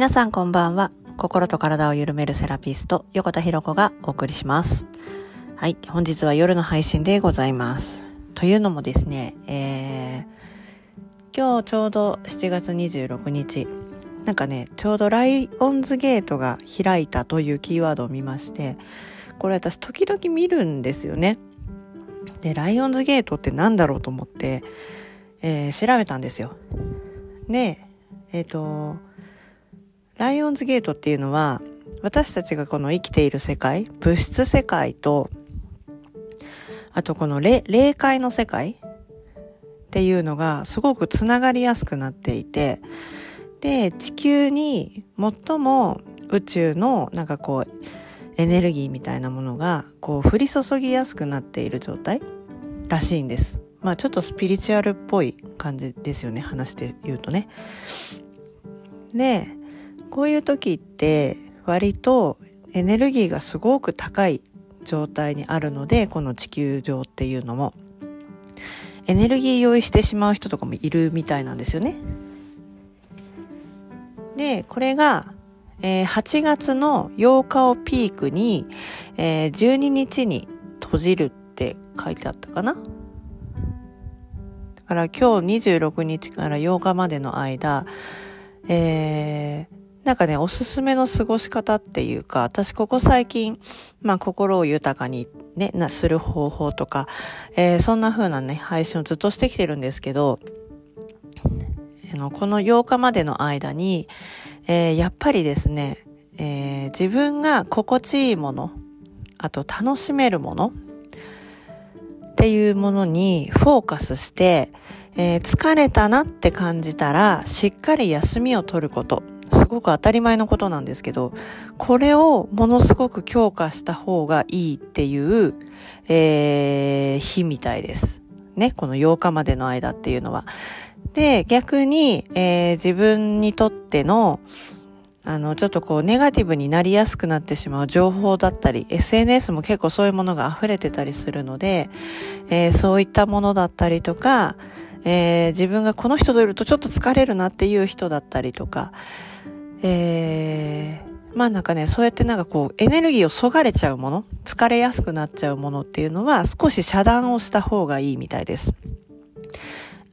皆さんこんばんは。心と体を緩めるセラピスト、横田博子がお送りします。はい、本日は夜の配信でございます。というのもですね、えー、今日ちょうど7月26日、なんかね、ちょうどライオンズゲートが開いたというキーワードを見まして、これ私時々見るんですよね。で、ライオンズゲートって何だろうと思って、えー、調べたんですよ。で、えっ、ー、と、ライオンズゲートっていうのは、私たちがこの生きている世界、物質世界と、あとこの霊界の世界っていうのがすごくつながりやすくなっていて、で、地球に最も宇宙のなんかこう、エネルギーみたいなものがこう降り注ぎやすくなっている状態らしいんです。まあちょっとスピリチュアルっぽい感じですよね、話して言うとね。で、こういう時って割とエネルギーがすごく高い状態にあるので、この地球上っていうのも。エネルギー用意してしまう人とかもいるみたいなんですよね。で、これが、えー、8月の8日をピークに、えー、12日に閉じるって書いてあったかなだから今日26日から8日までの間、えー、なんかね、おすすめの過ごし方っていうか、私ここ最近、まあ心を豊かにね、な、する方法とか、えー、そんな風なね、配信をずっとしてきてるんですけど、あの、この8日までの間に、えー、やっぱりですね、えー、自分が心地いいもの、あと楽しめるものっていうものにフォーカスして、えー、疲れたなって感じたら、しっかり休みを取ること。すごく当たり前のことなんですけど、これをものすごく強化した方がいいっていう、えー、日みたいです。ね、この8日までの間っていうのは。で、逆に、えー、自分にとっての、あの、ちょっとこう、ネガティブになりやすくなってしまう情報だったり、SNS も結構そういうものが溢れてたりするので、えー、そういったものだったりとか、えー、自分がこの人といるとちょっと疲れるなっていう人だったりとか、えー、まあなんかね、そうやってなんかこう、エネルギーをそがれちゃうもの、疲れやすくなっちゃうものっていうのは少し遮断をした方がいいみたいです。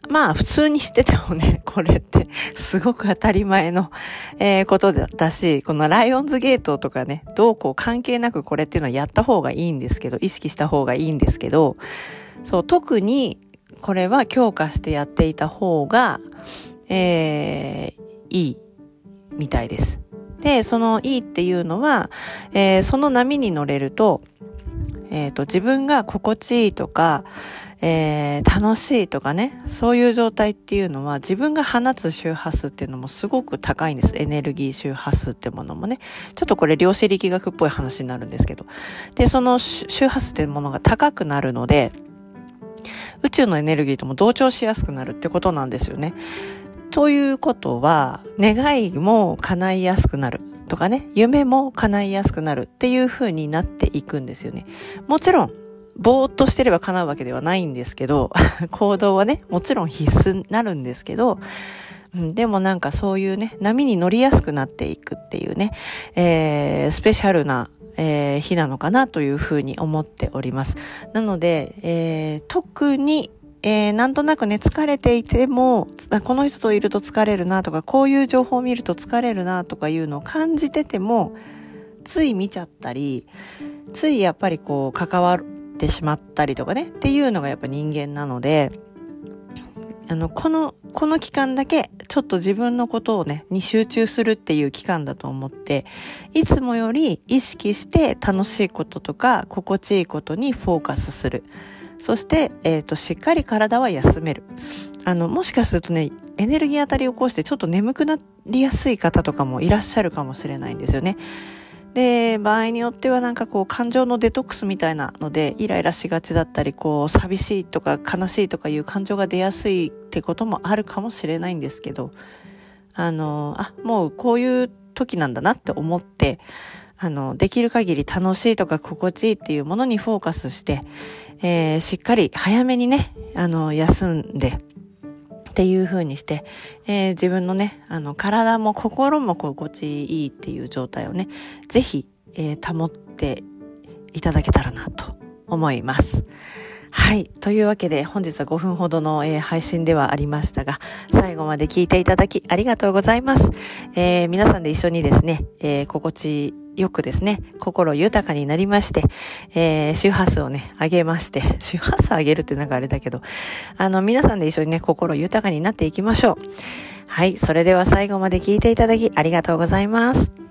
まあ普通にしててもね、これってすごく当たり前の、えー、ことだったし、このライオンズゲートとかね、どうこう関係なくこれっていうのはやった方がいいんですけど、意識した方がいいんですけど、そう、特にこれは強化してやっていた方が、えー、いいみたいです。で、そのいいっていうのは、えー、その波に乗れると、えっ、ー、と、自分が心地いいとか、えー、楽しいとかね、そういう状態っていうのは自分が放つ周波数っていうのもすごく高いんです。エネルギー周波数ってものもね。ちょっとこれ量子力学っぽい話になるんですけど。で、その周波数っていうものが高くなるので、宇宙のエネルギーとも同調しやすくなるってことなんですよね。ということは、願いも叶いやすくなるとかね、夢も叶いやすくなるっていう風になっていくんですよね。もちろん、ぼーっとしてれば叶うわけではないんですけど、行動はね、もちろん必須になるんですけど、でもなんかそういうね、波に乗りやすくなっていくっていうね、えー、スペシャルなえー、日なのかなというふうに思っております。なので、えー、特にえー、なんとなくね、疲れていても、この人といると疲れるなとか、こういう情報を見ると疲れるなとかいうのを感じてても、つい見ちゃったり、ついやっぱりこう、関わってしまったりとかね、っていうのがやっぱ人間なので、あの、この、この期間だけ、ちょっと自分のことをね、に集中するっていう期間だと思って、いつもより意識して楽しいこととか、心地いいことにフォーカスする。そして、えっ、ー、と、しっかり体は休める。あの、もしかするとね、エネルギー当たりを起こしてちょっと眠くなりやすい方とかもいらっしゃるかもしれないんですよね。で、場合によってはなんかこう感情のデトックスみたいなのでイライラしがちだったり、こう寂しいとか悲しいとかいう感情が出やすいってこともあるかもしれないんですけど、あの、あ、もうこういう時なんだなって思って、あの、できる限り楽しいとか心地いいっていうものにフォーカスして、えー、しっかり早めにね、あの、休んで、っていう風にして、えー、自分のね、あの、体も心も心地いいっていう状態をね、ぜひ、えー、保っていただけたらなと思います。はい。というわけで、本日は5分ほどの、えー、配信ではありましたが、最後まで聞いていただきありがとうございます。えー、皆さんで一緒にですね、えー、心地よくですね、心豊かになりまして、えー、周波数をね、上げまして、周波数上げるってなんかあれだけど、あの、皆さんで一緒にね、心豊かになっていきましょう。はい。それでは最後まで聞いていただきありがとうございます。